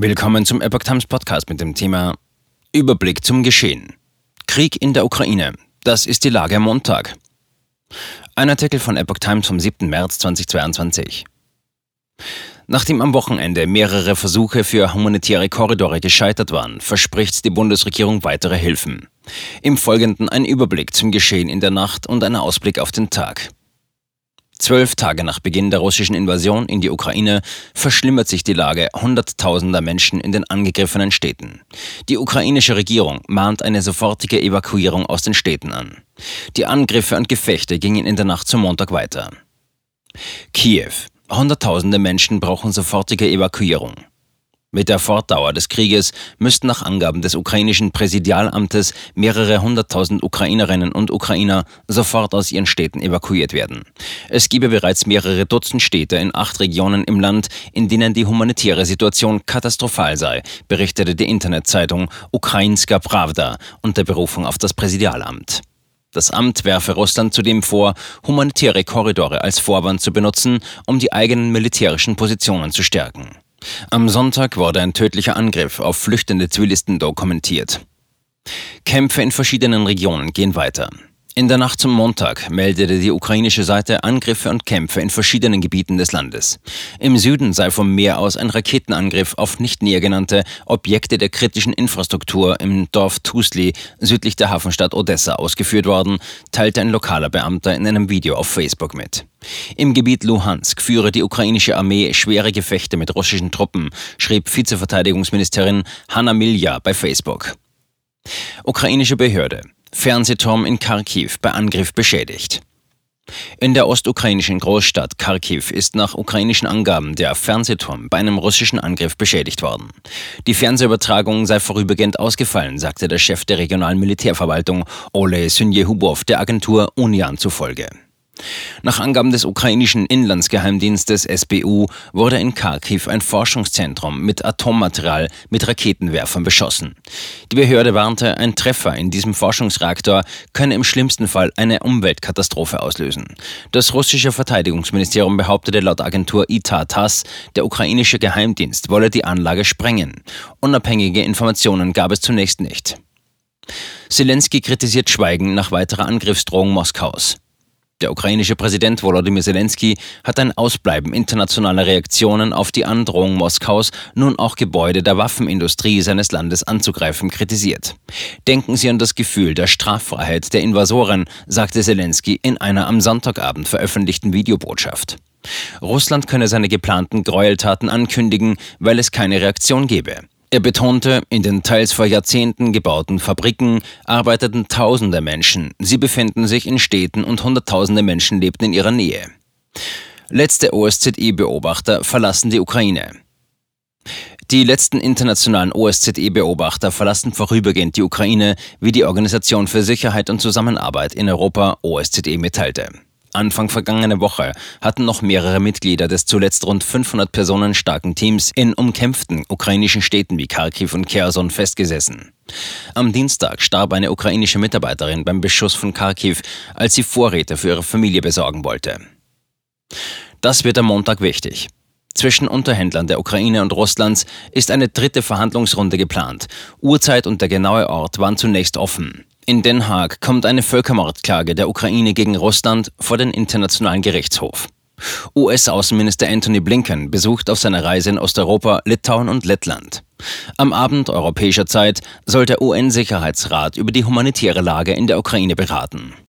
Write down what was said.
Willkommen zum Epoch Times Podcast mit dem Thema Überblick zum Geschehen. Krieg in der Ukraine. Das ist die Lage am Montag. Ein Artikel von Epoch Times vom 7. März 2022. Nachdem am Wochenende mehrere Versuche für humanitäre Korridore gescheitert waren, verspricht die Bundesregierung weitere Hilfen. Im Folgenden ein Überblick zum Geschehen in der Nacht und ein Ausblick auf den Tag. Zwölf Tage nach Beginn der russischen Invasion in die Ukraine verschlimmert sich die Lage hunderttausender Menschen in den angegriffenen Städten. Die ukrainische Regierung mahnt eine sofortige Evakuierung aus den Städten an. Die Angriffe und Gefechte gingen in der Nacht zum Montag weiter. Kiew. Hunderttausende Menschen brauchen sofortige Evakuierung. Mit der Fortdauer des Krieges müssten nach Angaben des ukrainischen Präsidialamtes mehrere hunderttausend Ukrainerinnen und Ukrainer sofort aus ihren Städten evakuiert werden. Es gebe bereits mehrere Dutzend Städte in acht Regionen im Land, in denen die humanitäre Situation katastrophal sei, berichtete die Internetzeitung Ukrainska Pravda unter Berufung auf das Präsidialamt. Das Amt werfe Russland zudem vor, humanitäre Korridore als Vorwand zu benutzen, um die eigenen militärischen Positionen zu stärken. Am Sonntag wurde ein tödlicher Angriff auf flüchtende Zivilisten dokumentiert. Kämpfe in verschiedenen Regionen gehen weiter. In der Nacht zum Montag meldete die ukrainische Seite Angriffe und Kämpfe in verschiedenen Gebieten des Landes. Im Süden sei vom Meer aus ein Raketenangriff auf nicht näher genannte Objekte der kritischen Infrastruktur im Dorf Tusli südlich der Hafenstadt Odessa ausgeführt worden, teilte ein lokaler Beamter in einem Video auf Facebook mit. Im Gebiet Luhansk führe die ukrainische Armee schwere Gefechte mit russischen Truppen, schrieb Vizeverteidigungsministerin Hanna Milja bei Facebook. Ukrainische Behörde. Fernsehturm in Kharkiv bei Angriff beschädigt. In der ostukrainischen Großstadt Kharkiv ist nach ukrainischen Angaben der Fernsehturm bei einem russischen Angriff beschädigt worden. Die Fernsehübertragung sei vorübergehend ausgefallen, sagte der Chef der regionalen Militärverwaltung Ole Synjehubov der Agentur Unian zufolge. Nach Angaben des ukrainischen Inlandsgeheimdienstes SBU wurde in Kharkiv ein Forschungszentrum mit Atommaterial mit Raketenwerfern beschossen. Die Behörde warnte, ein Treffer in diesem Forschungsreaktor könne im schlimmsten Fall eine Umweltkatastrophe auslösen. Das russische Verteidigungsministerium behauptete laut Agentur ITA TASS, der ukrainische Geheimdienst wolle die Anlage sprengen. Unabhängige Informationen gab es zunächst nicht. Zelensky kritisiert Schweigen nach weiterer Angriffsdrohung Moskaus. Der ukrainische Präsident Volodymyr Zelensky hat ein Ausbleiben internationaler Reaktionen auf die Androhung Moskaus, nun auch Gebäude der Waffenindustrie seines Landes anzugreifen, kritisiert. Denken Sie an das Gefühl der Straffreiheit der Invasoren, sagte Zelensky in einer am Sonntagabend veröffentlichten Videobotschaft. Russland könne seine geplanten Gräueltaten ankündigen, weil es keine Reaktion gebe. Er betonte, in den teils vor Jahrzehnten gebauten Fabriken arbeiteten tausende Menschen. Sie befinden sich in Städten und hunderttausende Menschen lebten in ihrer Nähe. Letzte OSZE-Beobachter verlassen die Ukraine. Die letzten internationalen OSZE-Beobachter verlassen vorübergehend die Ukraine, wie die Organisation für Sicherheit und Zusammenarbeit in Europa OSZE mitteilte. Anfang vergangene Woche hatten noch mehrere Mitglieder des zuletzt rund 500 Personen starken Teams in umkämpften ukrainischen Städten wie Kharkiv und Kherson festgesessen. Am Dienstag starb eine ukrainische Mitarbeiterin beim Beschuss von Kharkiv, als sie Vorräte für ihre Familie besorgen wollte. Das wird am Montag wichtig. Zwischen Unterhändlern der Ukraine und Russlands ist eine dritte Verhandlungsrunde geplant. Uhrzeit und der genaue Ort waren zunächst offen. In Den Haag kommt eine Völkermordklage der Ukraine gegen Russland vor den Internationalen Gerichtshof. US-Außenminister Anthony Blinken besucht auf seiner Reise in Osteuropa Litauen und Lettland. Am Abend europäischer Zeit soll der UN-Sicherheitsrat über die humanitäre Lage in der Ukraine beraten.